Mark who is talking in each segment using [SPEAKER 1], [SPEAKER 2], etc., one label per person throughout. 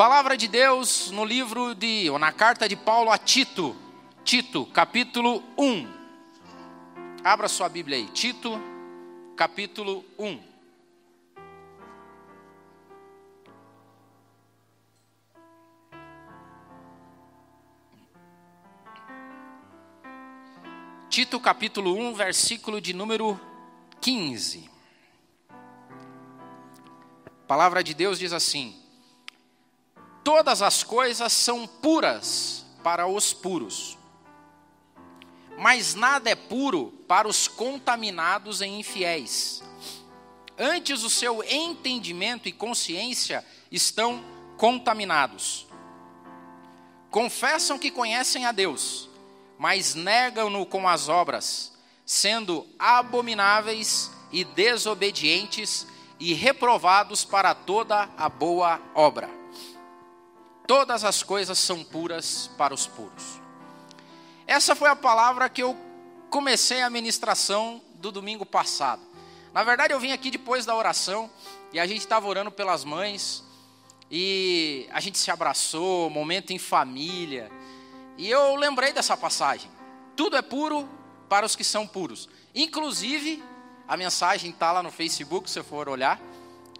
[SPEAKER 1] Palavra de Deus no livro de, ou na carta de Paulo a Tito, Tito, capítulo 1. Abra sua Bíblia aí, Tito, capítulo 1. Tito, capítulo 1, versículo de número 15. A palavra de Deus diz assim: Todas as coisas são puras para os puros, mas nada é puro para os contaminados e infiéis. Antes, o seu entendimento e consciência estão contaminados. Confessam que conhecem a Deus, mas negam-no com as obras, sendo abomináveis e desobedientes e reprovados para toda a boa obra todas as coisas são puras para os puros. Essa foi a palavra que eu comecei a ministração do domingo passado. Na verdade, eu vim aqui depois da oração e a gente estava orando pelas mães e a gente se abraçou, momento em família. E eu lembrei dessa passagem. Tudo é puro para os que são puros. Inclusive, a mensagem está lá no Facebook, se for olhar.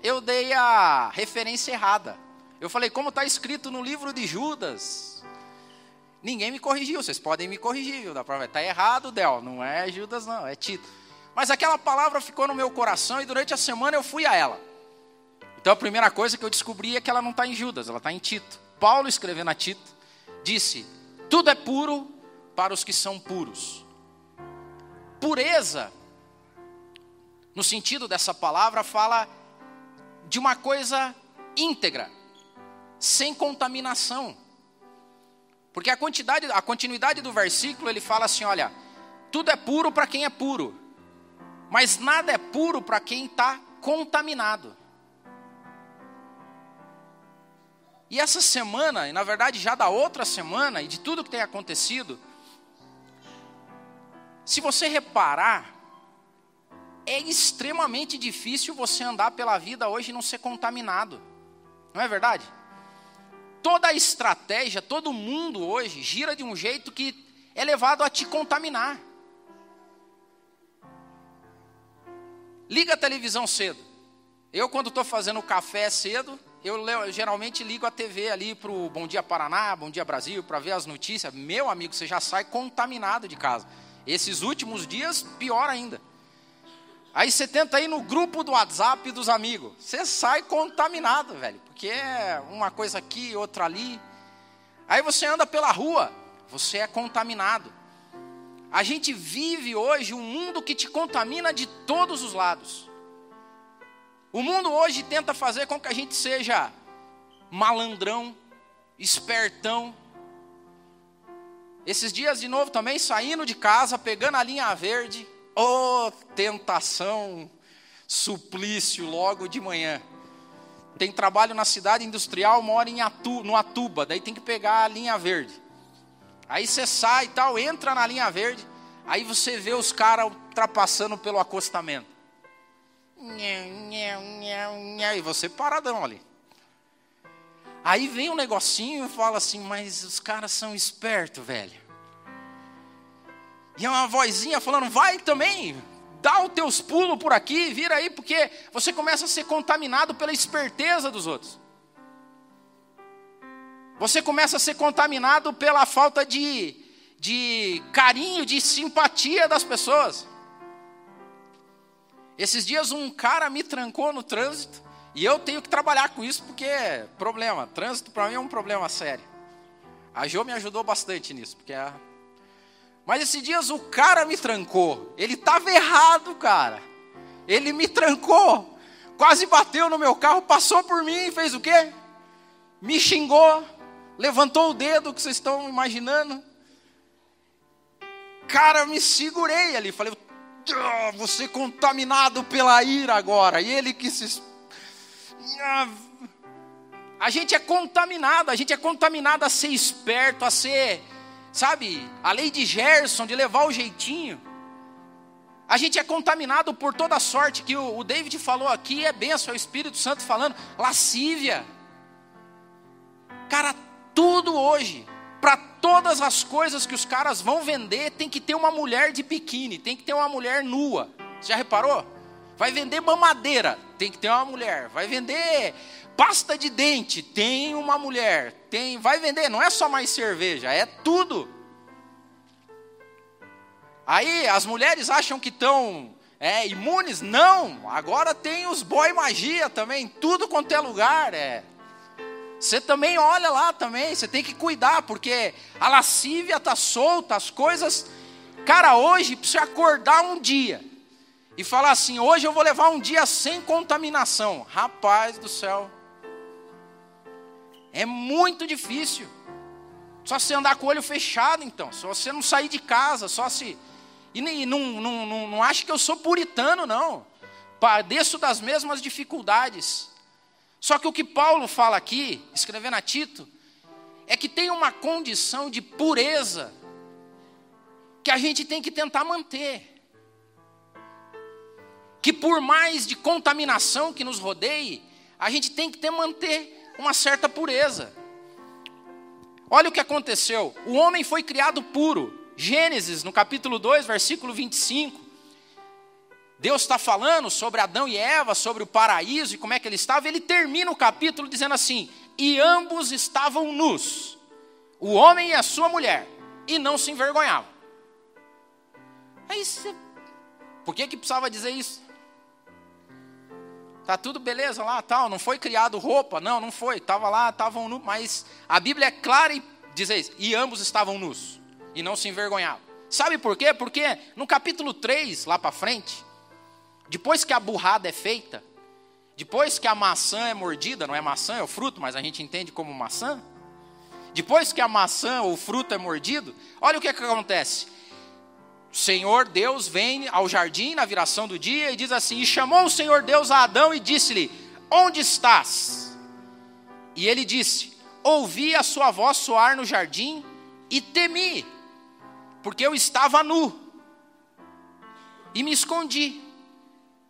[SPEAKER 1] Eu dei a referência errada. Eu falei, como está escrito no livro de Judas. Ninguém me corrigiu, vocês podem me corrigir, viu? Está errado, Del, não é Judas, não, é Tito. Mas aquela palavra ficou no meu coração e durante a semana eu fui a ela. Então a primeira coisa que eu descobri é que ela não está em Judas, ela está em Tito. Paulo, escrevendo a Tito, disse: Tudo é puro para os que são puros. Pureza, no sentido dessa palavra, fala de uma coisa íntegra sem contaminação. Porque a quantidade, a continuidade do versículo, ele fala assim, olha, tudo é puro para quem é puro, mas nada é puro para quem está contaminado. E essa semana, e na verdade já da outra semana, e de tudo que tem acontecido, se você reparar, é extremamente difícil você andar pela vida hoje e não ser contaminado. Não é verdade? Toda a estratégia, todo mundo hoje gira de um jeito que é levado a te contaminar. Liga a televisão cedo. Eu, quando estou fazendo café cedo, eu, eu geralmente ligo a TV ali para o Bom Dia Paraná, Bom Dia Brasil, para ver as notícias. Meu amigo, você já sai contaminado de casa. Esses últimos dias, pior ainda. Aí você tenta ir no grupo do WhatsApp dos amigos. Você sai contaminado, velho. Porque é uma coisa aqui, outra ali. Aí você anda pela rua, você é contaminado. A gente vive hoje um mundo que te contamina de todos os lados. O mundo hoje tenta fazer com que a gente seja malandrão, espertão. Esses dias de novo também saindo de casa, pegando a linha verde Oh, tentação, suplício logo de manhã. Tem trabalho na cidade industrial, mora em Atu, no Atuba, daí tem que pegar a linha verde. Aí você sai e tal, entra na linha verde, aí você vê os caras ultrapassando pelo acostamento. E você paradão ali. Aí vem um negocinho e fala assim, mas os caras são espertos, velho. E é uma vozinha falando: vai também, dá os teus pulos por aqui, vira aí, porque você começa a ser contaminado pela esperteza dos outros. Você começa a ser contaminado pela falta de, de carinho, de simpatia das pessoas. Esses dias um cara me trancou no trânsito e eu tenho que trabalhar com isso porque é problema. Trânsito para mim é um problema sério. A Jo me ajudou bastante nisso, porque a mas esses dias o cara me trancou. Ele estava errado, cara. Ele me trancou. Quase bateu no meu carro, passou por mim fez o quê? Me xingou, levantou o dedo que vocês estão imaginando. Cara, me segurei ali. Falei, oh, você contaminado pela ira agora. E ele que se. A gente é contaminado, a gente é contaminado a ser esperto, a ser sabe, a lei de Gerson, de levar o jeitinho. A gente é contaminado por toda sorte que o, o David falou aqui, é benção, é o Espírito Santo falando, lascívia. Cara, tudo hoje, para todas as coisas que os caras vão vender, tem que ter uma mulher de biquíni, tem que ter uma mulher nua. Você já reparou? Vai vender mamadeira, tem que ter uma mulher. Vai vender pasta de dente, tem uma mulher. Tem, vai vender, não é só mais cerveja, é tudo. Aí as mulheres acham que estão é, imunes? Não, agora tem os boy magia também, tudo quanto é lugar. É. Você também olha lá também, você tem que cuidar, porque a lascívia está solta, as coisas. Cara, hoje, você acordar um dia e falar assim: hoje eu vou levar um dia sem contaminação. Rapaz do céu, é muito difícil. Só você andar com o olho fechado, então. Só você não sair de casa, só se. E não, não, não, não acho que eu sou puritano, não. Padeço das mesmas dificuldades. Só que o que Paulo fala aqui, escrevendo a Tito, é que tem uma condição de pureza que a gente tem que tentar manter. Que por mais de contaminação que nos rodeie, a gente tem que ter, manter uma certa pureza. Olha o que aconteceu. O homem foi criado puro. Gênesis, no capítulo 2, versículo 25. Deus está falando sobre Adão e Eva, sobre o paraíso e como é que ele estava. Ele termina o capítulo dizendo assim: E ambos estavam nus, o homem e a sua mulher, e não se envergonhavam. Aí você. Por que, que precisava dizer isso? Tá tudo beleza lá, tal, não foi criado roupa, não, não foi, estava lá, estavam nus, mas a Bíblia é clara e diz isso, e ambos estavam nus, e não se envergonhavam. Sabe por quê? Porque no capítulo 3, lá para frente, depois que a burrada é feita, depois que a maçã é mordida, não é maçã, é o fruto, mas a gente entende como maçã. Depois que a maçã ou o fruto é mordido, olha o que, é que acontece. O Senhor Deus vem ao jardim na viração do dia e diz assim: E chamou o Senhor Deus a Adão e disse-lhe: Onde estás? E ele disse: Ouvi a sua voz soar no jardim e temi, porque eu estava nu e me escondi.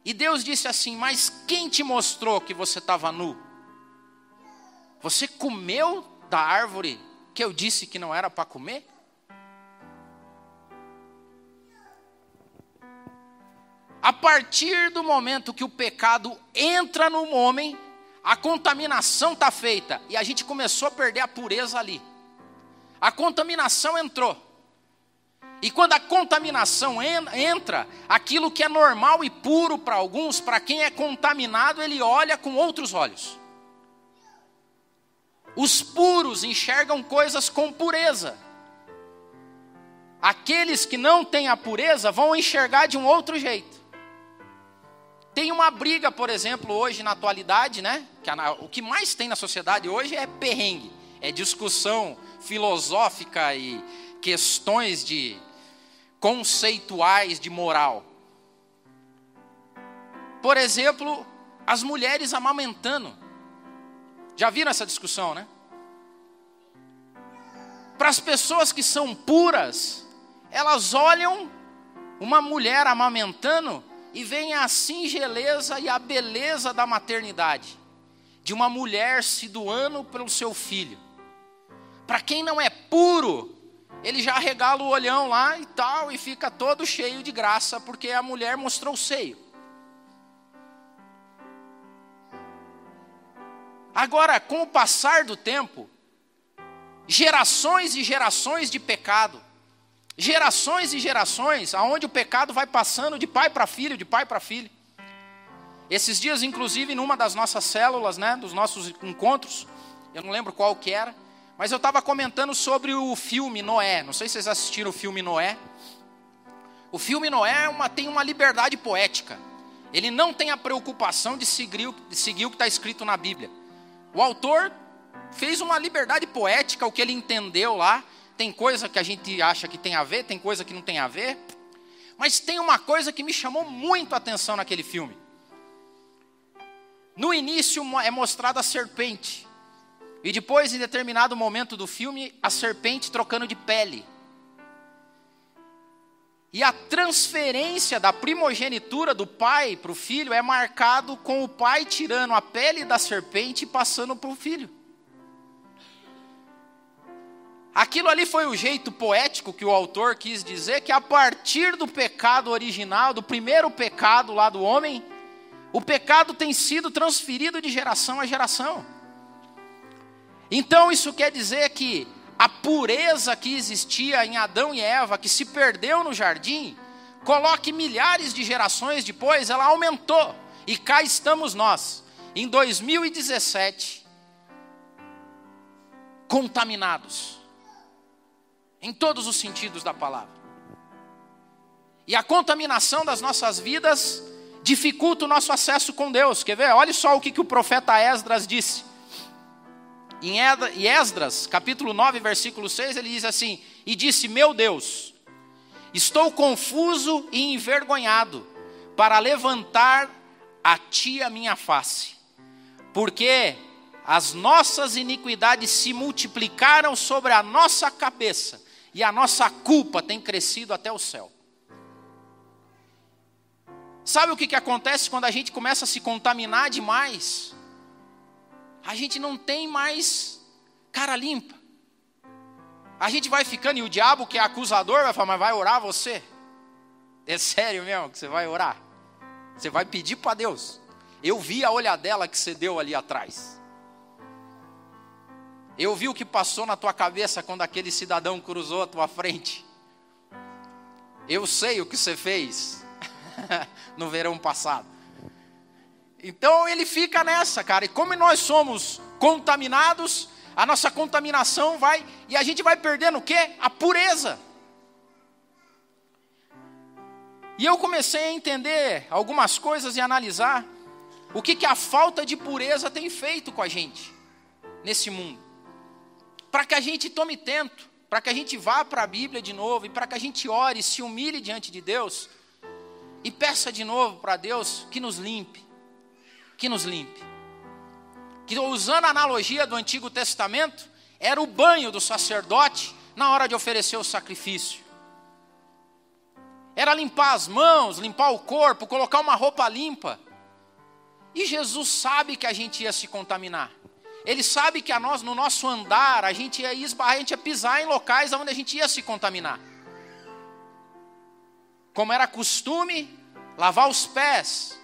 [SPEAKER 1] E Deus disse assim: Mas quem te mostrou que você estava nu? Você comeu da árvore que eu disse que não era para comer? A partir do momento que o pecado entra no homem, a contaminação está feita e a gente começou a perder a pureza ali. A contaminação entrou. E quando a contaminação entra, aquilo que é normal e puro para alguns, para quem é contaminado, ele olha com outros olhos. Os puros enxergam coisas com pureza. Aqueles que não têm a pureza vão enxergar de um outro jeito. Tem uma briga, por exemplo, hoje na atualidade, né? Que o que mais tem na sociedade hoje é perrengue, é discussão filosófica e questões de conceituais de moral. Por exemplo, as mulheres amamentando. Já viram essa discussão, né? Para as pessoas que são puras, elas olham uma mulher amamentando e veem a singeleza e a beleza da maternidade, de uma mulher se doando pelo seu filho. Para quem não é puro, ele já regala o olhão lá e tal, e fica todo cheio de graça, porque a mulher mostrou o seio. Agora, com o passar do tempo, gerações e gerações de pecado, gerações e gerações, aonde o pecado vai passando de pai para filho, de pai para filho. Esses dias, inclusive, numa das nossas células, né, dos nossos encontros, eu não lembro qual que era, mas eu estava comentando sobre o filme Noé. Não sei se vocês assistiram o filme Noé. O filme Noé é uma, tem uma liberdade poética. Ele não tem a preocupação de seguir, de seguir o que está escrito na Bíblia. O autor fez uma liberdade poética, o que ele entendeu lá. Tem coisa que a gente acha que tem a ver, tem coisa que não tem a ver. Mas tem uma coisa que me chamou muito a atenção naquele filme. No início é mostrada a serpente. E depois, em determinado momento do filme, a serpente trocando de pele. E a transferência da primogenitura do pai para o filho é marcado com o pai tirando a pele da serpente e passando para o filho. Aquilo ali foi o jeito poético que o autor quis dizer que a partir do pecado original, do primeiro pecado lá do homem, o pecado tem sido transferido de geração a geração. Então isso quer dizer que a pureza que existia em Adão e Eva, que se perdeu no jardim, coloque milhares de gerações depois, ela aumentou. E cá estamos nós, em 2017, contaminados em todos os sentidos da palavra. E a contaminação das nossas vidas dificulta o nosso acesso com Deus. Quer ver? Olha só o que, que o profeta Esdras disse. Em Esdras, capítulo 9, versículo 6, ele diz assim: E disse: Meu Deus, estou confuso e envergonhado para levantar a ti a minha face, porque as nossas iniquidades se multiplicaram sobre a nossa cabeça e a nossa culpa tem crescido até o céu. Sabe o que, que acontece quando a gente começa a se contaminar demais? A gente não tem mais cara limpa. A gente vai ficando e o diabo, que é acusador, vai falar: Mas vai orar você? É sério mesmo que você vai orar? Você vai pedir para Deus. Eu vi a olhadela que você deu ali atrás. Eu vi o que passou na tua cabeça quando aquele cidadão cruzou a tua frente. Eu sei o que você fez no verão passado. Então ele fica nessa, cara. E como nós somos contaminados, a nossa contaminação vai e a gente vai perdendo o quê? A pureza. E eu comecei a entender algumas coisas e analisar o que, que a falta de pureza tem feito com a gente nesse mundo para que a gente tome tento, para que a gente vá para a Bíblia de novo e para que a gente ore, se humilhe diante de Deus e peça de novo para Deus que nos limpe, que nos limpe. Que usando a analogia do Antigo Testamento, era o banho do sacerdote na hora de oferecer o sacrifício. Era limpar as mãos, limpar o corpo, colocar uma roupa limpa. E Jesus sabe que a gente ia se contaminar. Ele sabe que a nós, no nosso andar, a gente ia esbarrar, a gente ia pisar em locais onde a gente ia se contaminar. Como era costume, lavar os pés.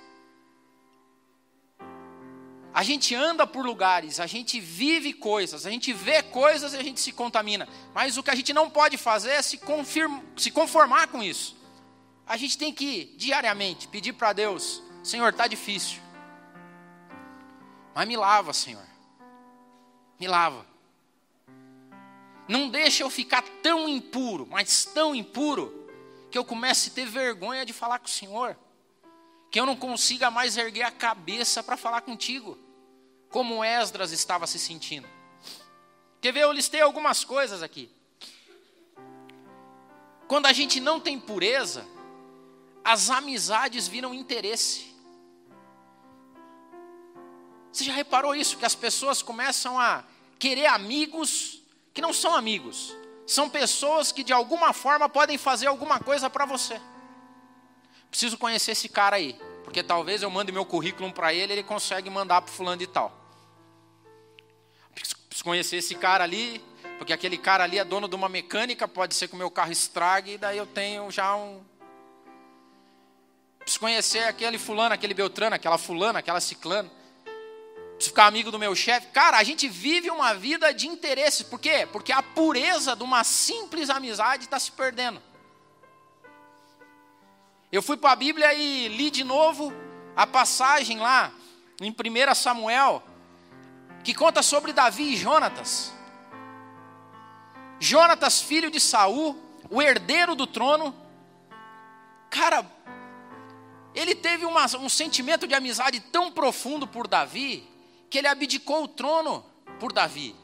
[SPEAKER 1] A gente anda por lugares, a gente vive coisas, a gente vê coisas e a gente se contamina. Mas o que a gente não pode fazer é se, confirma, se conformar com isso. A gente tem que, diariamente, pedir para Deus: Senhor, está difícil. Mas me lava, Senhor me lava. Não deixa eu ficar tão impuro, mas tão impuro, que eu comece a ter vergonha de falar com o Senhor. Que eu não consiga mais erguer a cabeça para falar contigo. Como Esdras estava se sentindo. Quer ver? Eu listei algumas coisas aqui. Quando a gente não tem pureza, as amizades viram interesse. Você já reparou isso? Que as pessoas começam a querer amigos que não são amigos. São pessoas que de alguma forma podem fazer alguma coisa para você. Preciso conhecer esse cara aí, porque talvez eu mande meu currículo para ele, ele consegue mandar para fulano de tal. Preciso conhecer esse cara ali, porque aquele cara ali é dono de uma mecânica, pode ser que o meu carro estrague e daí eu tenho já um Preciso conhecer aquele fulano, aquele Beltrano, aquela fulana, aquela ciclana preciso ficar amigo do meu chefe. Cara, a gente vive uma vida de interesses. Por quê? Porque a pureza de uma simples amizade está se perdendo. Eu fui para a Bíblia e li de novo a passagem lá em 1 Samuel, que conta sobre Davi e Jonatas. Jonatas, filho de Saul, o herdeiro do trono. Cara, ele teve uma, um sentimento de amizade tão profundo por Davi, que ele abdicou o trono por Davi.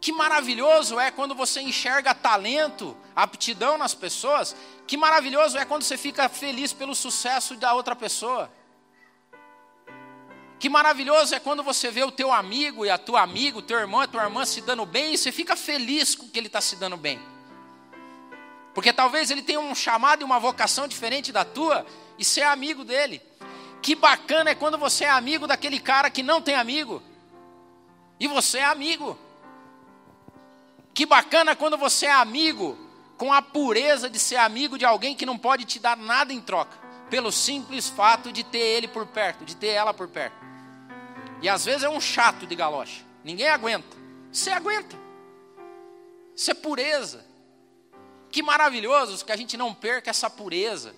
[SPEAKER 1] Que maravilhoso é quando você enxerga talento, aptidão nas pessoas. Que maravilhoso é quando você fica feliz pelo sucesso da outra pessoa. Que maravilhoso é quando você vê o teu amigo e a tua amiga, o teu irmão a tua irmã se dando bem e você fica feliz com que ele está se dando bem. Porque talvez ele tenha um chamado e uma vocação diferente da tua e ser amigo dele. Que bacana é quando você é amigo daquele cara que não tem amigo. E você é amigo. Que bacana quando você é amigo com a pureza de ser amigo de alguém que não pode te dar nada em troca, pelo simples fato de ter ele por perto, de ter ela por perto. E às vezes é um chato de galocha, ninguém aguenta. Você aguenta. Isso é pureza. Que maravilhoso que a gente não perca essa pureza.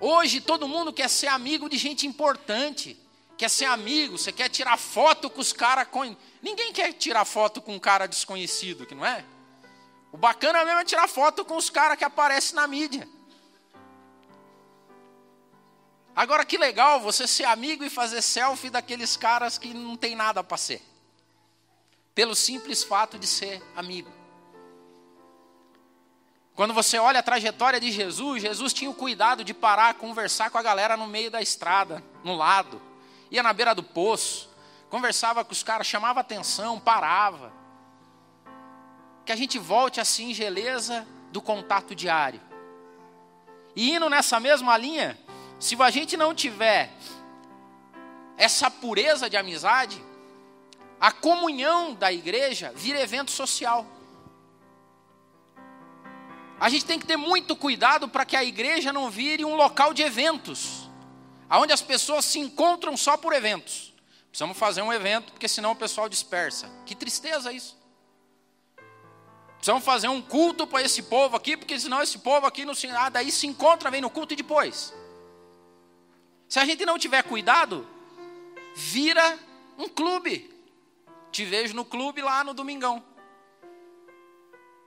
[SPEAKER 1] Hoje todo mundo quer ser amigo de gente importante. Quer ser amigo, você quer tirar foto com os caras. Com... Ninguém quer tirar foto com um cara desconhecido, que não é? O bacana mesmo é tirar foto com os caras que aparecem na mídia. Agora que legal você ser amigo e fazer selfie daqueles caras que não tem nada para ser. Pelo simples fato de ser amigo. Quando você olha a trajetória de Jesus, Jesus tinha o cuidado de parar, conversar com a galera no meio da estrada, no lado. Ia na beira do poço, conversava com os caras, chamava atenção, parava. Que a gente volte à singeleza do contato diário. E indo nessa mesma linha, se a gente não tiver essa pureza de amizade, a comunhão da igreja vira evento social. A gente tem que ter muito cuidado para que a igreja não vire um local de eventos, onde as pessoas se encontram só por eventos. Precisamos fazer um evento, porque senão o pessoal dispersa. Que tristeza isso. Precisamos fazer um culto para esse povo aqui, porque senão esse povo aqui no ah, daí se encontra, vem no culto e depois. Se a gente não tiver cuidado, vira um clube. Te vejo no clube lá no domingão.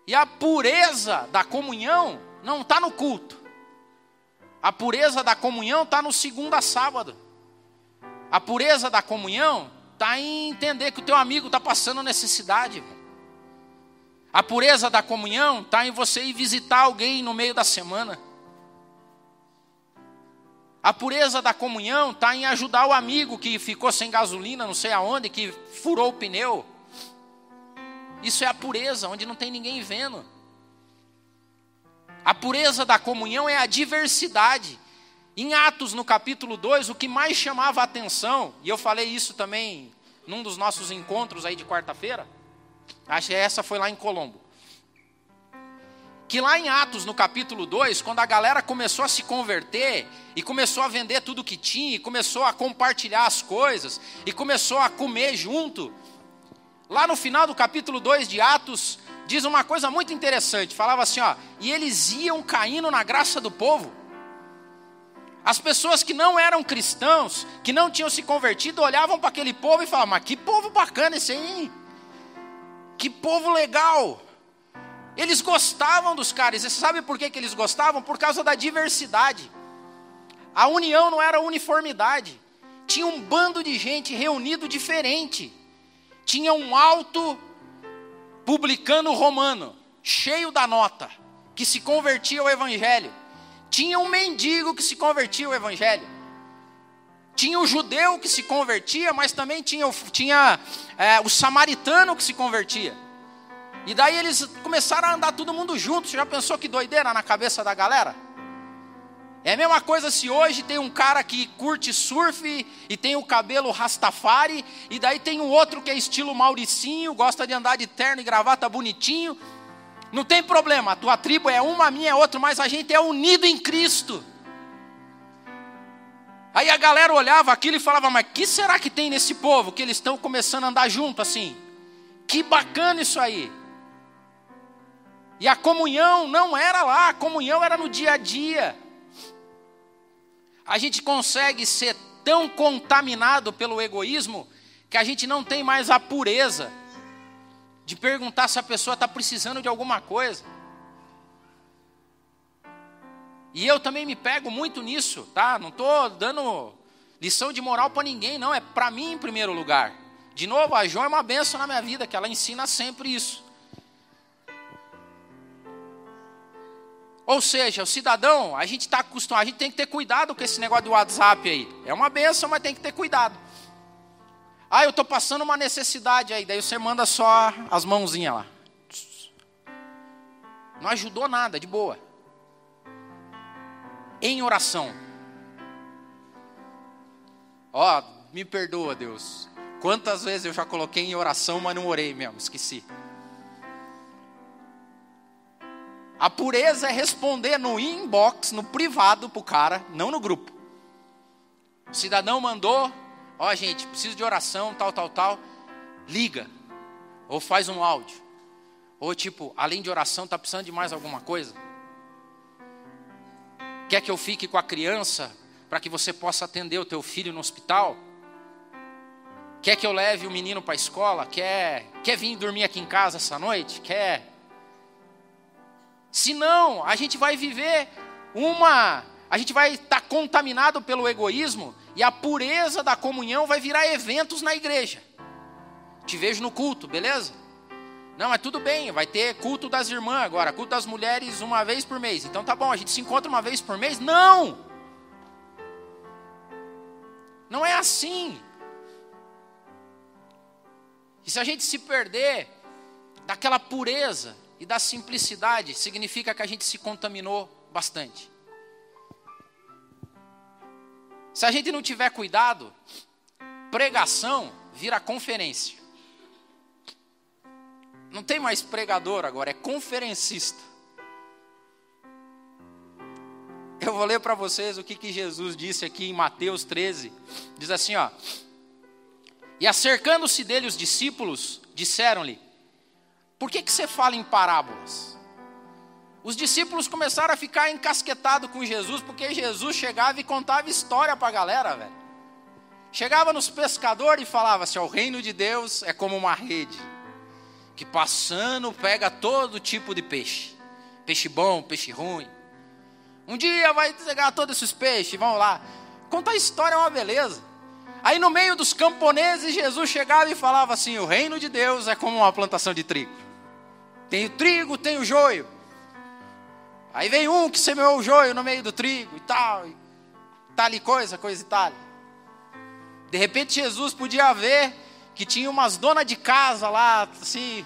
[SPEAKER 1] E a pureza da comunhão não está no culto. A pureza da comunhão está no segunda sábado. A pureza da comunhão está em entender que o teu amigo está passando necessidade. A pureza da comunhão está em você ir visitar alguém no meio da semana. A pureza da comunhão está em ajudar o amigo que ficou sem gasolina, não sei aonde, que furou o pneu. Isso é a pureza, onde não tem ninguém vendo. A pureza da comunhão é a diversidade. Em Atos, no capítulo 2, o que mais chamava a atenção, e eu falei isso também num dos nossos encontros aí de quarta-feira, acho que essa foi lá em Colombo. Que lá em Atos, no capítulo 2, quando a galera começou a se converter, e começou a vender tudo que tinha, e começou a compartilhar as coisas, e começou a comer junto, Lá no final do capítulo 2 de Atos, diz uma coisa muito interessante. Falava assim, ó, e eles iam caindo na graça do povo. As pessoas que não eram cristãos, que não tinham se convertido, olhavam para aquele povo e falavam: Mas que povo bacana esse aí, que povo legal. Eles gostavam dos caras, e sabe por que, que eles gostavam? Por causa da diversidade. A união não era uniformidade, tinha um bando de gente reunido diferente tinha um alto publicano romano, cheio da nota, que se convertia ao evangelho. Tinha um mendigo que se convertia ao evangelho. Tinha o judeu que se convertia, mas também tinha, tinha é, o samaritano que se convertia. E daí eles começaram a andar todo mundo junto. Você já pensou que doideira na cabeça da galera? É a mesma coisa se hoje tem um cara que curte surf e tem o cabelo rastafari, e daí tem um outro que é estilo Mauricinho, gosta de andar de terno e gravata bonitinho. Não tem problema, a tua tribo é uma, a minha é outra, mas a gente é unido em Cristo. Aí a galera olhava aquilo e falava: Mas que será que tem nesse povo que eles estão começando a andar junto assim? Que bacana isso aí. E a comunhão não era lá, a comunhão era no dia a dia a gente consegue ser tão contaminado pelo egoísmo que a gente não tem mais a pureza de perguntar se a pessoa está precisando de alguma coisa. E eu também me pego muito nisso, tá? Não estou dando lição de moral para ninguém, não. É para mim em primeiro lugar. De novo, a João é uma benção na minha vida, que ela ensina sempre isso. Ou seja, o cidadão, a gente está acostumado, a gente tem que ter cuidado com esse negócio do WhatsApp aí. É uma benção, mas tem que ter cuidado. Ah, eu estou passando uma necessidade aí, daí você manda só as mãozinhas lá. Não ajudou nada, de boa. Em oração. Ó, oh, me perdoa, Deus. Quantas vezes eu já coloquei em oração, mas não orei mesmo, esqueci. A pureza é responder no inbox, no privado pro cara, não no grupo. O cidadão mandou, ó oh, gente, preciso de oração, tal, tal, tal. Liga. Ou faz um áudio. Ou tipo, além de oração, tá precisando de mais alguma coisa? Quer que eu fique com a criança para que você possa atender o teu filho no hospital? Quer que eu leve o menino para a escola? Quer, quer vir dormir aqui em casa essa noite? Quer? Senão, a gente vai viver uma. A gente vai estar tá contaminado pelo egoísmo e a pureza da comunhão vai virar eventos na igreja. Te vejo no culto, beleza? Não, mas tudo bem, vai ter culto das irmãs agora, culto das mulheres uma vez por mês. Então tá bom, a gente se encontra uma vez por mês? Não! Não é assim. E se a gente se perder daquela pureza e da simplicidade, significa que a gente se contaminou bastante. Se a gente não tiver cuidado, pregação vira conferência. Não tem mais pregador agora, é conferencista. Eu vou ler para vocês o que, que Jesus disse aqui em Mateus 13. Diz assim, ó. E acercando-se dele os discípulos, disseram-lhe: por que, que você fala em parábolas? Os discípulos começaram a ficar encasquetados com Jesus, porque Jesus chegava e contava história para a galera, velho. Chegava nos pescadores e falava assim: o reino de Deus é como uma rede, que passando pega todo tipo de peixe. Peixe bom, peixe ruim. Um dia vai pegar todos esses peixes, vamos lá. Contar história é uma beleza. Aí no meio dos camponeses, Jesus chegava e falava assim: o reino de Deus é como uma plantação de trigo. Tem o trigo, tem o joio. Aí vem um que semeou o joio no meio do trigo e tal. E tal e coisa, coisa e tal. De repente Jesus podia ver que tinha umas donas de casa lá, assim,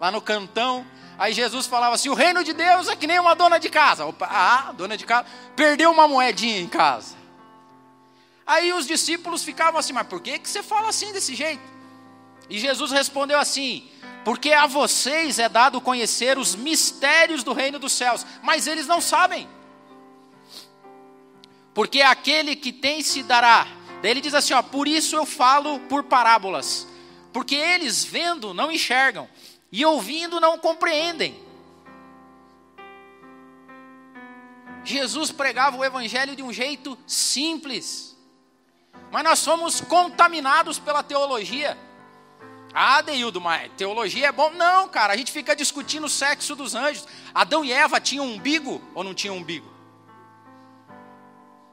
[SPEAKER 1] lá no cantão. Aí Jesus falava assim: o reino de Deus é que nem uma dona de casa. Opa, ah, dona de casa, perdeu uma moedinha em casa. Aí os discípulos ficavam assim, mas por que, que você fala assim desse jeito? E Jesus respondeu assim: porque a vocês é dado conhecer os mistérios do reino dos céus, mas eles não sabem. Porque aquele que tem se dará. Daí ele diz assim: ó, por isso eu falo por parábolas. Porque eles vendo não enxergam, e ouvindo não compreendem. Jesus pregava o evangelho de um jeito simples, mas nós somos contaminados pela teologia. Ah, Deildo, mas teologia é bom? Não, cara, a gente fica discutindo o sexo dos anjos. Adão e Eva tinham um umbigo ou não tinham um umbigo?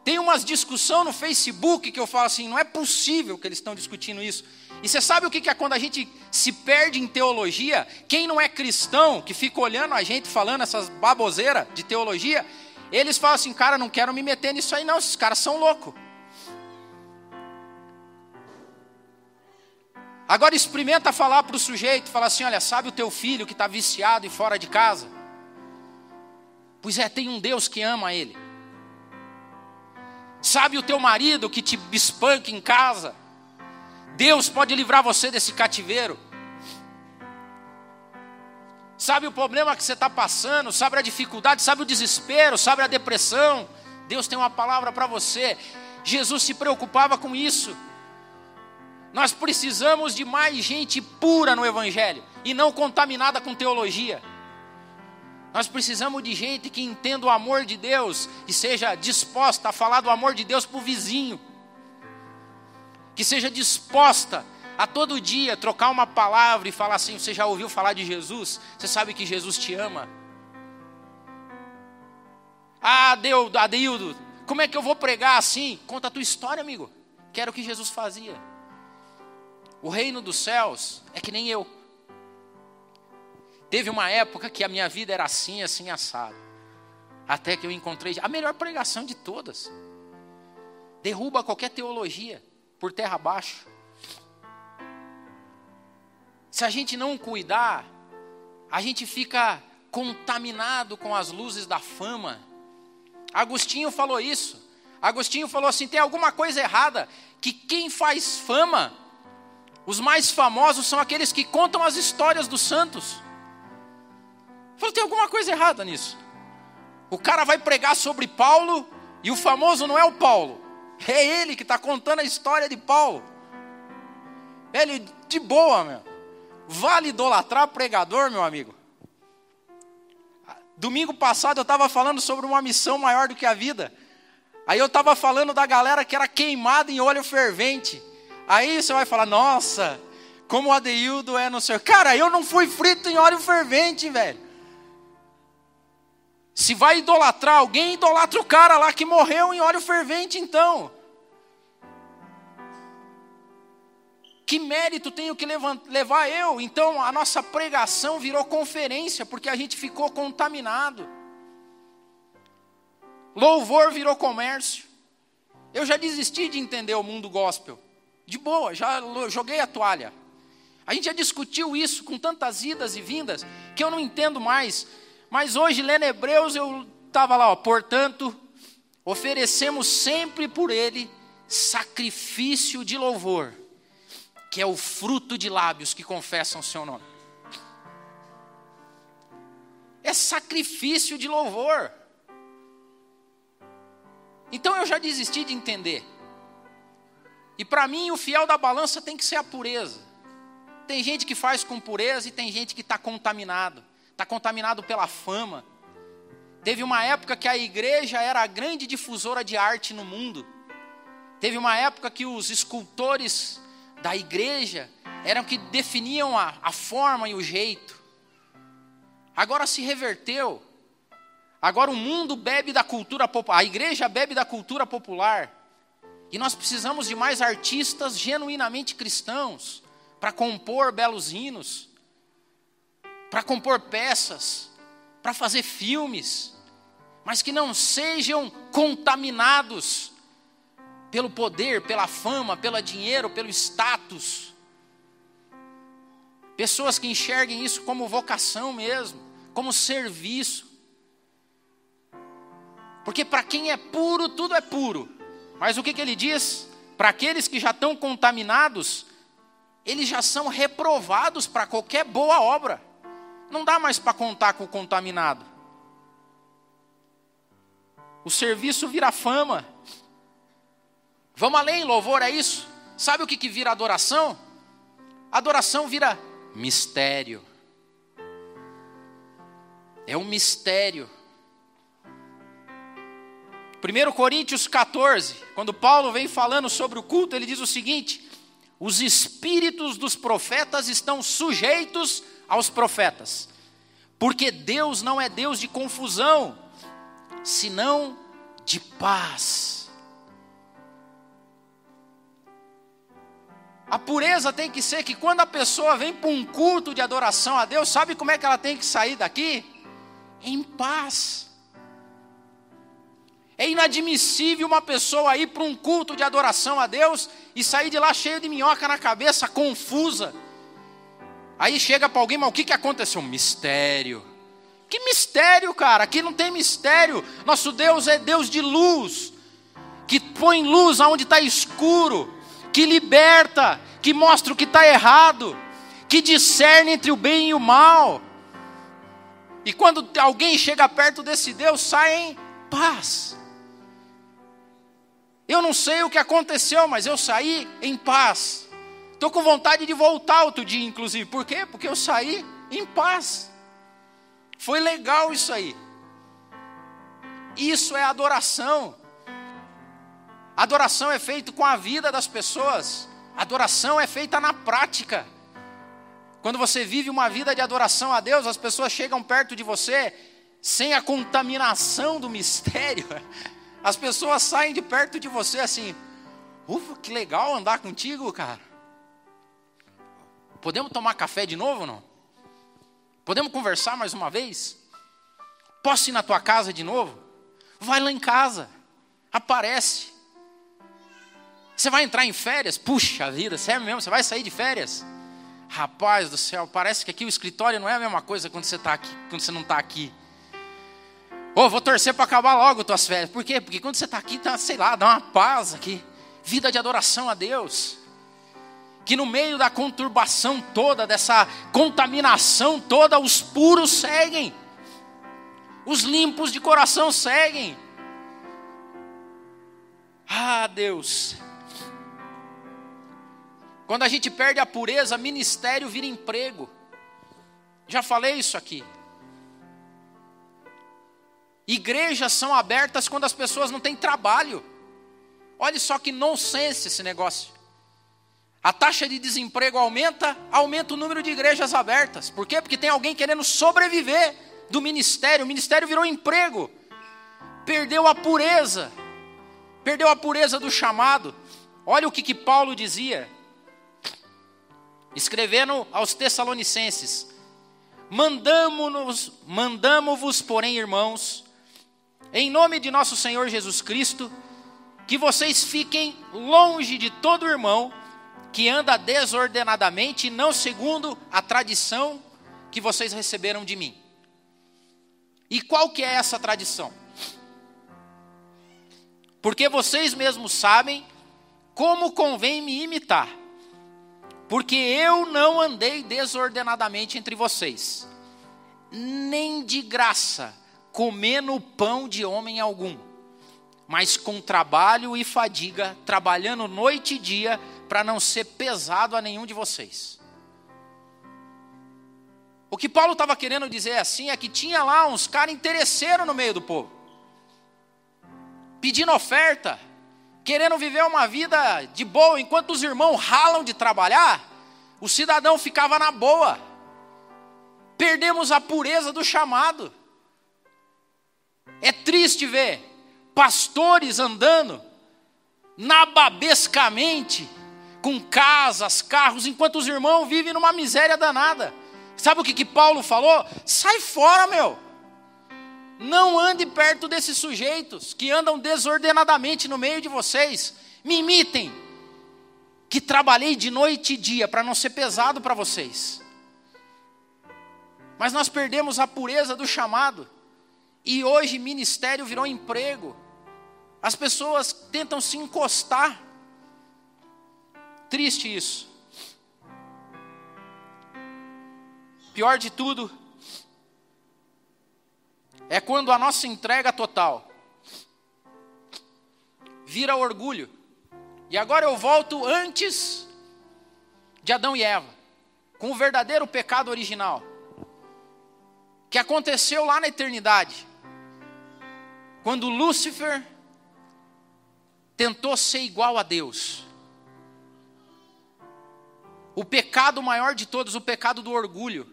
[SPEAKER 1] Tem umas discussão no Facebook que eu falo assim, não é possível que eles estão discutindo isso. E você sabe o que é quando a gente se perde em teologia? Quem não é cristão, que fica olhando a gente falando essas baboseiras de teologia, eles falam assim, cara, não quero me meter nisso aí não, esses caras são loucos. Agora experimenta falar para o sujeito, fala assim, olha, sabe o teu filho que está viciado e fora de casa? Pois é, tem um Deus que ama ele. Sabe o teu marido que te espanca em casa? Deus pode livrar você desse cativeiro. Sabe o problema que você está passando, sabe a dificuldade, sabe o desespero, sabe a depressão. Deus tem uma palavra para você. Jesus se preocupava com isso. Nós precisamos de mais gente pura no Evangelho e não contaminada com teologia. Nós precisamos de gente que entenda o amor de Deus e seja disposta a falar do amor de Deus para o vizinho. Que seja disposta a todo dia trocar uma palavra e falar assim: Você já ouviu falar de Jesus? Você sabe que Jesus te ama? Ah, Adeildo, como é que eu vou pregar assim? Conta a tua história, amigo. Que era o que Jesus fazia. O reino dos céus é que nem eu. Teve uma época que a minha vida era assim, assim, assado. Até que eu encontrei a melhor pregação de todas. Derruba qualquer teologia por terra abaixo. Se a gente não cuidar, a gente fica contaminado com as luzes da fama. Agostinho falou isso. Agostinho falou assim: tem alguma coisa errada que quem faz fama Os mais famosos são aqueles que contam as histórias dos santos. Falei, tem alguma coisa errada nisso. O cara vai pregar sobre Paulo e o famoso não é o Paulo, é ele que está contando a história de Paulo. Ele, de boa, meu. Vale idolatrar pregador, meu amigo? Domingo passado eu estava falando sobre uma missão maior do que a vida. Aí eu estava falando da galera que era queimada em óleo fervente. Aí você vai falar, nossa, como o Adeildo é no seu. Cara, eu não fui frito em óleo fervente, velho. Se vai idolatrar alguém, idolatra o cara lá que morreu em óleo fervente, então. Que mérito tenho que levar eu? Então a nossa pregação virou conferência, porque a gente ficou contaminado. Louvor virou comércio. Eu já desisti de entender o mundo gospel. De boa, já joguei a toalha. A gente já discutiu isso com tantas idas e vindas que eu não entendo mais. Mas hoje, lendo Hebreus, eu estava lá, ó, portanto, oferecemos sempre por ele sacrifício de louvor que é o fruto de lábios que confessam o seu nome. É sacrifício de louvor. Então eu já desisti de entender. E para mim, o fiel da balança tem que ser a pureza. Tem gente que faz com pureza e tem gente que está contaminado. Está contaminado pela fama. Teve uma época que a igreja era a grande difusora de arte no mundo. Teve uma época que os escultores da igreja eram que definiam a, a forma e o jeito. Agora se reverteu. Agora o mundo bebe da cultura popular, a igreja bebe da cultura popular. E nós precisamos de mais artistas genuinamente cristãos para compor belos hinos, para compor peças, para fazer filmes, mas que não sejam contaminados pelo poder, pela fama, pelo dinheiro, pelo status. Pessoas que enxerguem isso como vocação mesmo, como serviço. Porque para quem é puro, tudo é puro. Mas o que, que ele diz? Para aqueles que já estão contaminados, eles já são reprovados para qualquer boa obra. Não dá mais para contar com o contaminado. O serviço vira fama. Vamos além, louvor é isso? Sabe o que, que vira adoração? Adoração vira mistério. É um mistério. 1 Coríntios 14, quando Paulo vem falando sobre o culto, ele diz o seguinte: os espíritos dos profetas estão sujeitos aos profetas, porque Deus não é Deus de confusão, senão de paz. A pureza tem que ser que quando a pessoa vem para um culto de adoração a Deus, sabe como é que ela tem que sair daqui? Em paz. É inadmissível uma pessoa ir para um culto de adoração a Deus e sair de lá cheio de minhoca na cabeça, confusa. Aí chega para alguém, mas o que, que aconteceu? Mistério. Que mistério, cara? Aqui não tem mistério. Nosso Deus é Deus de luz, que põe luz aonde está escuro que liberta, que mostra o que está errado, que discerne entre o bem e o mal. E quando alguém chega perto desse Deus, sai em paz. Eu não sei o que aconteceu, mas eu saí em paz. Estou com vontade de voltar outro dia, inclusive. Por quê? Porque eu saí em paz. Foi legal isso aí. Isso é adoração. Adoração é feita com a vida das pessoas. Adoração é feita na prática. Quando você vive uma vida de adoração a Deus, as pessoas chegam perto de você sem a contaminação do mistério. As pessoas saem de perto de você assim: Ufa, que legal andar contigo, cara. Podemos tomar café de novo não? Podemos conversar mais uma vez? Posso ir na tua casa de novo? Vai lá em casa, aparece. Você vai entrar em férias? Puxa vida, sério mesmo? Você vai sair de férias? Rapaz do céu, parece que aqui o escritório não é a mesma coisa quando você está aqui, quando você não está aqui. Oh, vou torcer para acabar logo tuas férias. Por quê? Porque quando você está aqui, tá, sei lá, dá uma paz aqui. Vida de adoração a Deus. que no meio da conturbação toda, dessa contaminação toda, os puros seguem, os limpos de coração seguem. Ah, Deus. Quando a gente perde a pureza, ministério vira emprego. Já falei isso aqui. Igrejas são abertas quando as pessoas não têm trabalho. Olha só que nonsense esse negócio. A taxa de desemprego aumenta, aumenta o número de igrejas abertas. Por quê? Porque tem alguém querendo sobreviver do ministério. O ministério virou emprego. Perdeu a pureza. Perdeu a pureza do chamado. Olha o que, que Paulo dizia. Escrevendo aos Tessalonicenses: Mandamo-vos, mandamo-vos, porém, irmãos, em nome de nosso Senhor Jesus Cristo, que vocês fiquem longe de todo irmão que anda desordenadamente não segundo a tradição que vocês receberam de mim. E qual que é essa tradição? Porque vocês mesmos sabem como convém me imitar. Porque eu não andei desordenadamente entre vocês, nem de graça, comendo pão de homem algum, mas com trabalho e fadiga, trabalhando noite e dia, para não ser pesado a nenhum de vocês. O que Paulo estava querendo dizer assim é que tinha lá uns caras interesseiros no meio do povo, pedindo oferta, querendo viver uma vida de boa, enquanto os irmãos ralam de trabalhar, o cidadão ficava na boa. Perdemos a pureza do chamado. É triste ver pastores andando nababescamente com casas, carros, enquanto os irmãos vivem numa miséria danada. Sabe o que, que Paulo falou? Sai fora, meu. Não ande perto desses sujeitos que andam desordenadamente no meio de vocês. Me imitem. Que trabalhei de noite e dia para não ser pesado para vocês. Mas nós perdemos a pureza do chamado. E hoje ministério virou emprego. As pessoas tentam se encostar Triste isso. Pior de tudo é quando a nossa entrega total vira orgulho. E agora eu volto antes de Adão e Eva, com o verdadeiro pecado original, que aconteceu lá na eternidade, quando Lúcifer tentou ser igual a Deus. O pecado maior de todos, o pecado do orgulho.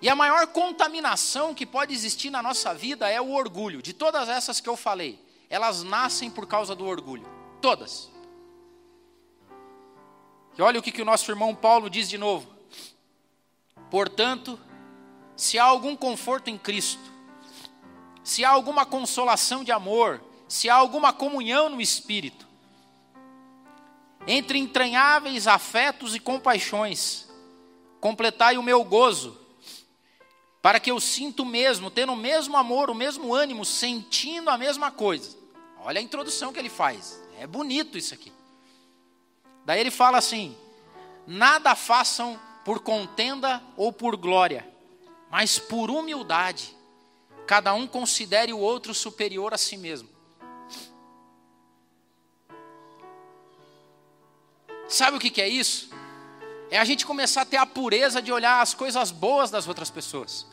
[SPEAKER 1] E a maior contaminação que pode existir na nossa vida é o orgulho. De todas essas que eu falei, elas nascem por causa do orgulho. Todas. E olha o que, que o nosso irmão Paulo diz de novo. Portanto, se há algum conforto em Cristo, se há alguma consolação de amor, se há alguma comunhão no Espírito, entre entranháveis afetos e compaixões, completai o meu gozo, para que eu sinta o mesmo, tendo o mesmo amor, o mesmo ânimo, sentindo a mesma coisa. Olha a introdução que ele faz, é bonito isso aqui. Daí ele fala assim: nada façam por contenda ou por glória, mas por humildade, cada um considere o outro superior a si mesmo. Sabe o que, é isso? É a gente começar a ter a pureza de olhar as coisas boas das outras pessoas.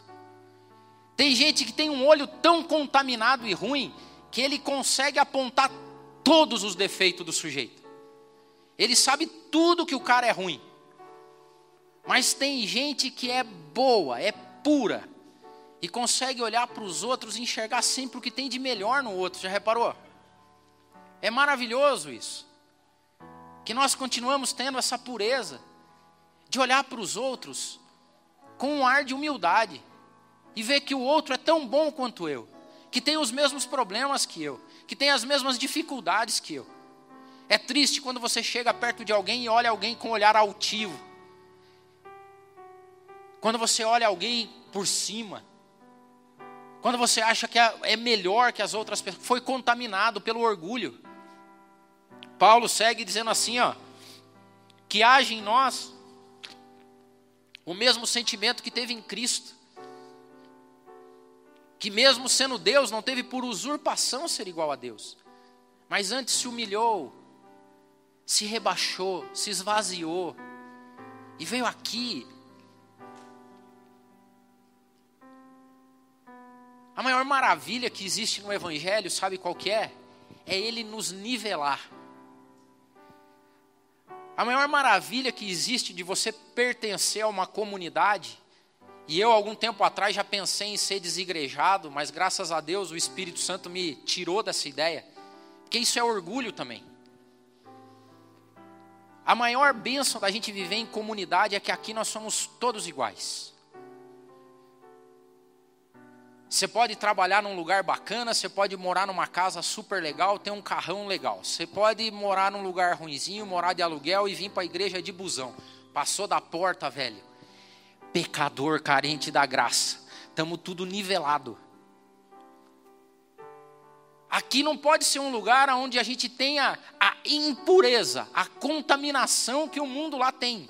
[SPEAKER 1] Tem gente que tem um olho tão contaminado e ruim que ele consegue apontar todos os defeitos do sujeito. Ele sabe tudo que o cara é ruim. Mas tem gente que é boa, é pura e consegue olhar para os outros e enxergar sempre o que tem de melhor no outro. Já reparou? É maravilhoso isso que nós continuamos tendo essa pureza de olhar para os outros com um ar de humildade e ver que o outro é tão bom quanto eu, que tem os mesmos problemas que eu, que tem as mesmas dificuldades que eu. É triste quando você chega perto de alguém e olha alguém com um olhar altivo. Quando você olha alguém por cima. Quando você acha que é, é melhor que as outras pessoas, foi contaminado pelo orgulho. Paulo segue dizendo assim, ó: que age em nós o mesmo sentimento que teve em Cristo. Que mesmo sendo Deus, não teve por usurpação ser igual a Deus, mas antes se humilhou, se rebaixou, se esvaziou e veio aqui. A maior maravilha que existe no Evangelho, sabe qual que é? É ele nos nivelar. A maior maravilha que existe de você pertencer a uma comunidade, e eu, algum tempo atrás, já pensei em ser desigrejado, mas graças a Deus o Espírito Santo me tirou dessa ideia, porque isso é orgulho também. A maior bênção da gente viver em comunidade é que aqui nós somos todos iguais. Você pode trabalhar num lugar bacana, você pode morar numa casa super legal, ter um carrão legal. Você pode morar num lugar ruinzinho, morar de aluguel e vir para a igreja de busão. Passou da porta, velho. Pecador carente da graça. Estamos tudo nivelado. Aqui não pode ser um lugar onde a gente tenha a impureza, a contaminação que o mundo lá tem.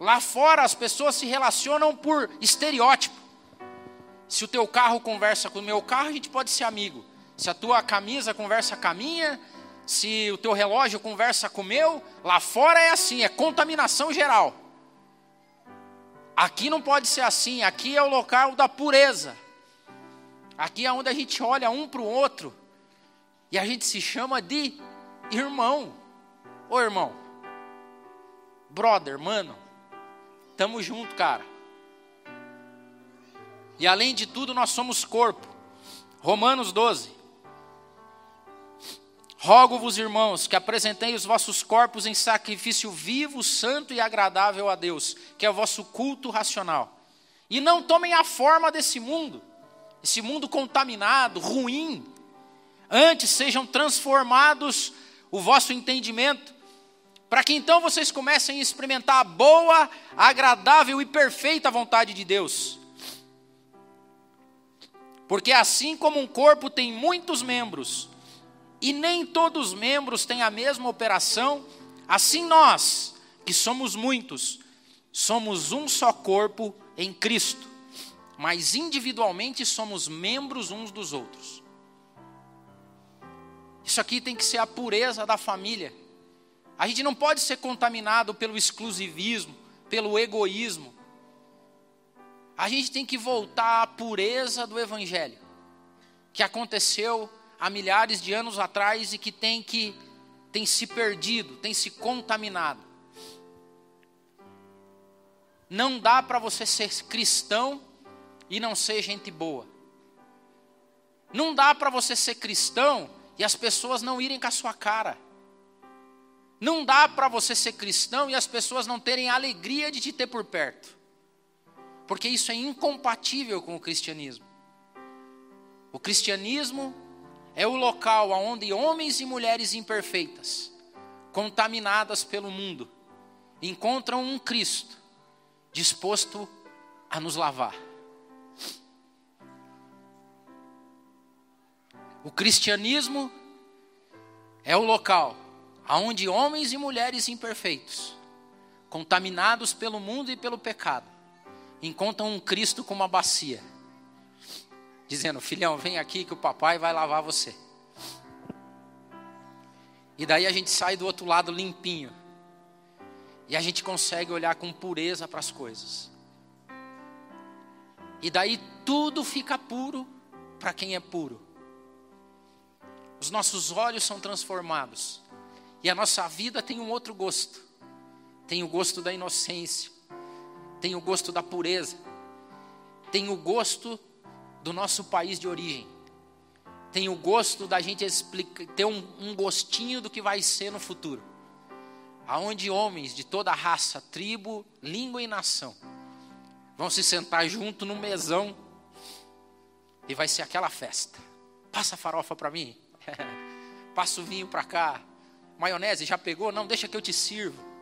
[SPEAKER 1] Lá fora as pessoas se relacionam por estereótipo. Se o teu carro conversa com o meu carro, a gente pode ser amigo. Se a tua camisa conversa com a minha, se o teu relógio conversa com o meu, lá fora é assim, é contaminação geral. Aqui não pode ser assim, aqui é o local da pureza. Aqui é onde a gente olha um para o outro e a gente se chama de irmão. Ô irmão, brother, mano, tamo junto, cara. E além de tudo, nós somos corpo. Romanos 12. Rogo-vos, irmãos, que apresentei os vossos corpos em sacrifício vivo, santo e agradável a Deus, que é o vosso culto racional. E não tomem a forma desse mundo, esse mundo contaminado, ruim. Antes sejam transformados o vosso entendimento, para que então vocês comecem a experimentar a boa, agradável e perfeita vontade de Deus. Porque assim como um corpo tem muitos membros, e nem todos os membros têm a mesma operação, assim nós, que somos muitos, somos um só corpo em Cristo, mas individualmente somos membros uns dos outros. Isso aqui tem que ser a pureza da família. A gente não pode ser contaminado pelo exclusivismo, pelo egoísmo, a gente tem que voltar à pureza do Evangelho, que aconteceu há milhares de anos atrás e que tem que tem se perdido, tem se contaminado. Não dá para você ser cristão e não ser gente boa. Não dá para você ser cristão e as pessoas não irem com a sua cara. Não dá para você ser cristão e as pessoas não terem a alegria de te ter por perto porque isso é incompatível com o cristianismo. O cristianismo é o local onde homens e mulheres imperfeitas, contaminadas pelo mundo, encontram um Cristo disposto a nos lavar. O cristianismo é o local onde homens e mulheres imperfeitos, contaminados pelo mundo e pelo pecado, encontram um Cristo com uma bacia, dizendo: Filhão, vem aqui que o papai vai lavar você. E daí a gente sai do outro lado limpinho. E a gente consegue olhar com pureza para as coisas. E daí tudo fica puro para quem é puro. Os nossos olhos são transformados. E a nossa vida tem um outro gosto. Tem o gosto da inocência tem o gosto da pureza, tem o gosto do nosso país de origem, tem o gosto da gente ter um, um gostinho do que vai ser no futuro, aonde homens de toda raça, tribo, língua e nação vão se sentar junto no mesão e vai ser aquela festa. Passa farofa para mim, passa o vinho para cá, maionese já pegou? Não, deixa que eu te sirvo.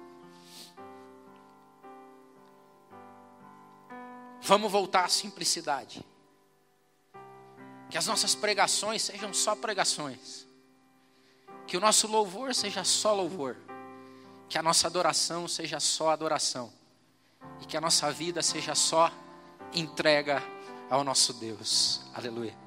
[SPEAKER 1] Vamos voltar à simplicidade. Que as nossas pregações sejam só pregações. Que o nosso louvor seja só louvor.
[SPEAKER 2] que a nossa adoração seja só adoração e que a nossa vida seja só entrega ao nosso Deus. Aleluia.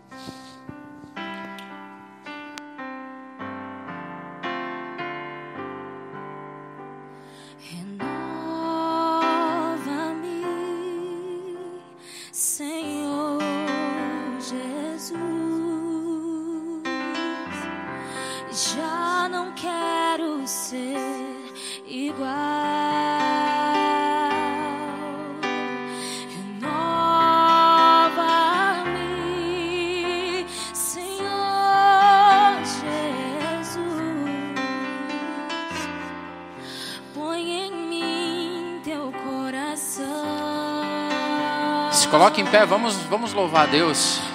[SPEAKER 2] Coloque em pé, vamos, vamos louvar a Deus.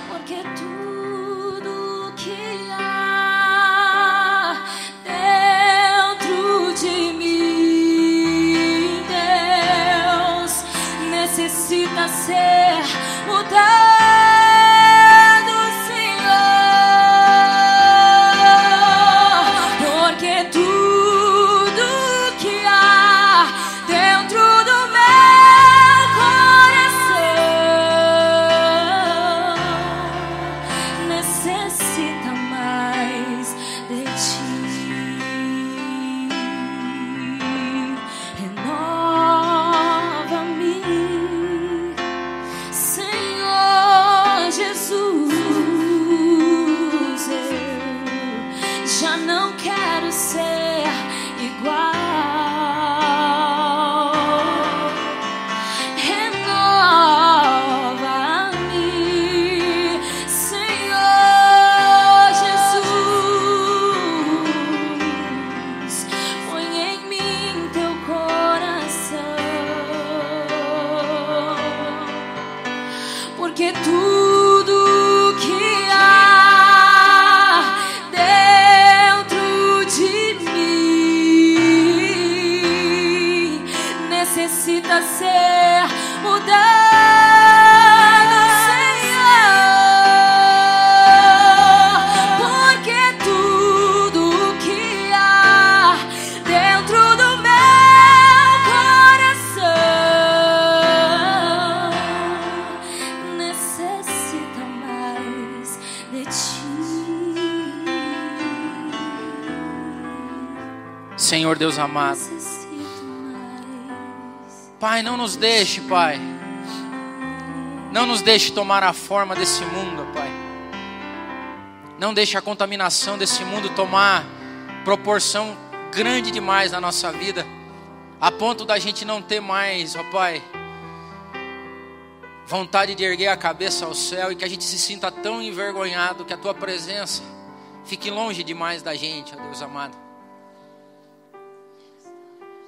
[SPEAKER 2] Nos deixe, Pai. Não nos deixe tomar a forma desse mundo, Pai. Não deixe a contaminação desse mundo tomar proporção grande demais na nossa vida, a ponto da gente não ter mais, ó Pai, vontade de erguer a cabeça ao céu e que a gente se sinta tão envergonhado que a tua presença fique longe demais da gente, ó Deus amado.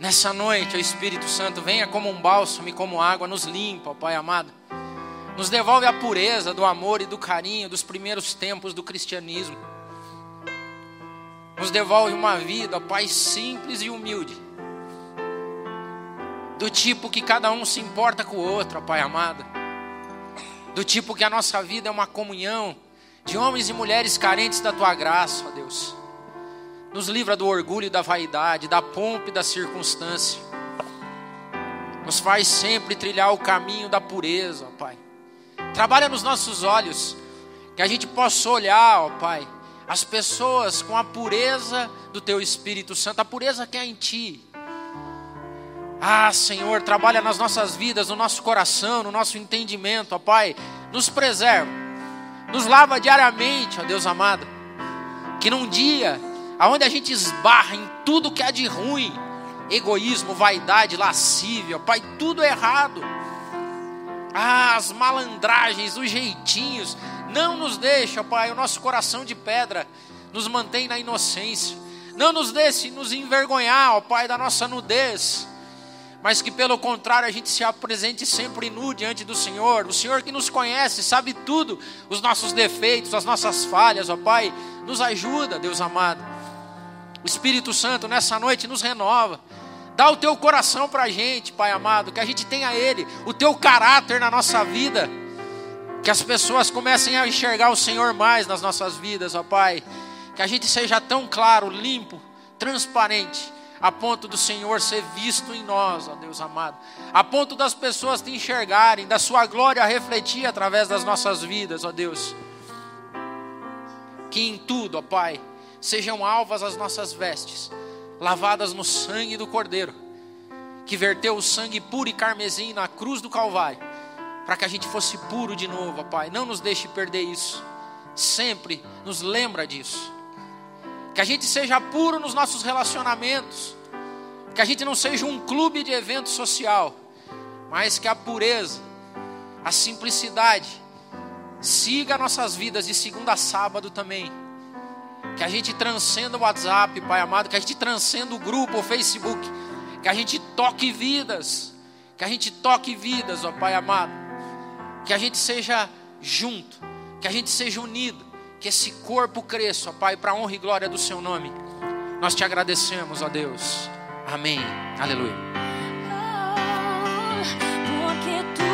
[SPEAKER 2] Nessa noite, o Espírito Santo venha como um bálsamo e como água, nos limpa, Pai amado. Nos devolve a pureza do amor e do carinho dos primeiros tempos do cristianismo. Nos devolve uma vida, Pai, simples e humilde. Do tipo que cada um se importa com o outro, Pai amado. Do tipo que a nossa vida é uma comunhão de homens e mulheres carentes da tua graça, ó Deus nos livra do orgulho e da vaidade, da pompa e da circunstância. Nos faz sempre trilhar o caminho da pureza, ó Pai. Trabalha nos nossos olhos, que a gente possa olhar, ó Pai, as pessoas com a pureza do Teu Espírito Santo, a pureza que há em Ti. Ah, Senhor, trabalha nas nossas vidas, no nosso coração, no nosso entendimento, ó Pai. Nos preserva, nos lava diariamente, ó Deus amado. Que num dia aonde a gente esbarra em tudo que há de ruim, egoísmo, vaidade, lascívia, Pai, tudo errado. Ah, as malandragens, os jeitinhos, não nos deixa, Pai, o nosso coração de pedra nos mantém na inocência. Não nos deixe nos envergonhar, ó Pai, da nossa nudez. Mas que pelo contrário a gente se apresente sempre nu diante do Senhor. O Senhor que nos conhece, sabe tudo, os nossos defeitos, as nossas falhas, ó Pai, nos ajuda, Deus amado. O Espírito Santo nessa noite nos renova. Dá o teu coração para a gente, Pai amado, que a gente tenha Ele, o teu caráter na nossa vida. Que as pessoas comecem a enxergar o Senhor mais nas nossas vidas, ó Pai. Que a gente seja tão claro, limpo, transparente,
[SPEAKER 1] a ponto do Senhor ser visto em nós, ó Deus amado, a ponto das pessoas te enxergarem, da Sua glória refletir através das nossas vidas, ó Deus. Que em tudo, ó Pai, sejam alvas as nossas vestes, lavadas no sangue do Cordeiro, que verteu o sangue puro e carmesim na cruz do Calvário, para que a gente fosse puro de novo, Pai. Não nos deixe perder isso. Sempre nos lembra disso. Que a gente seja puro nos nossos relacionamentos. Que a gente não seja um clube de evento social, mas que a pureza, a simplicidade siga nossas vidas de segunda a sábado também. Que a gente transcenda o WhatsApp, Pai amado, que a gente transcenda o grupo, o Facebook, que a gente toque vidas, que a gente toque vidas, ó Pai amado. Que a gente seja junto, que a gente seja unido, que esse corpo cresça, ó Pai, para honra e glória do Seu nome. Nós te agradecemos, ó Deus. Amém. Aleluia.
[SPEAKER 3] Oh,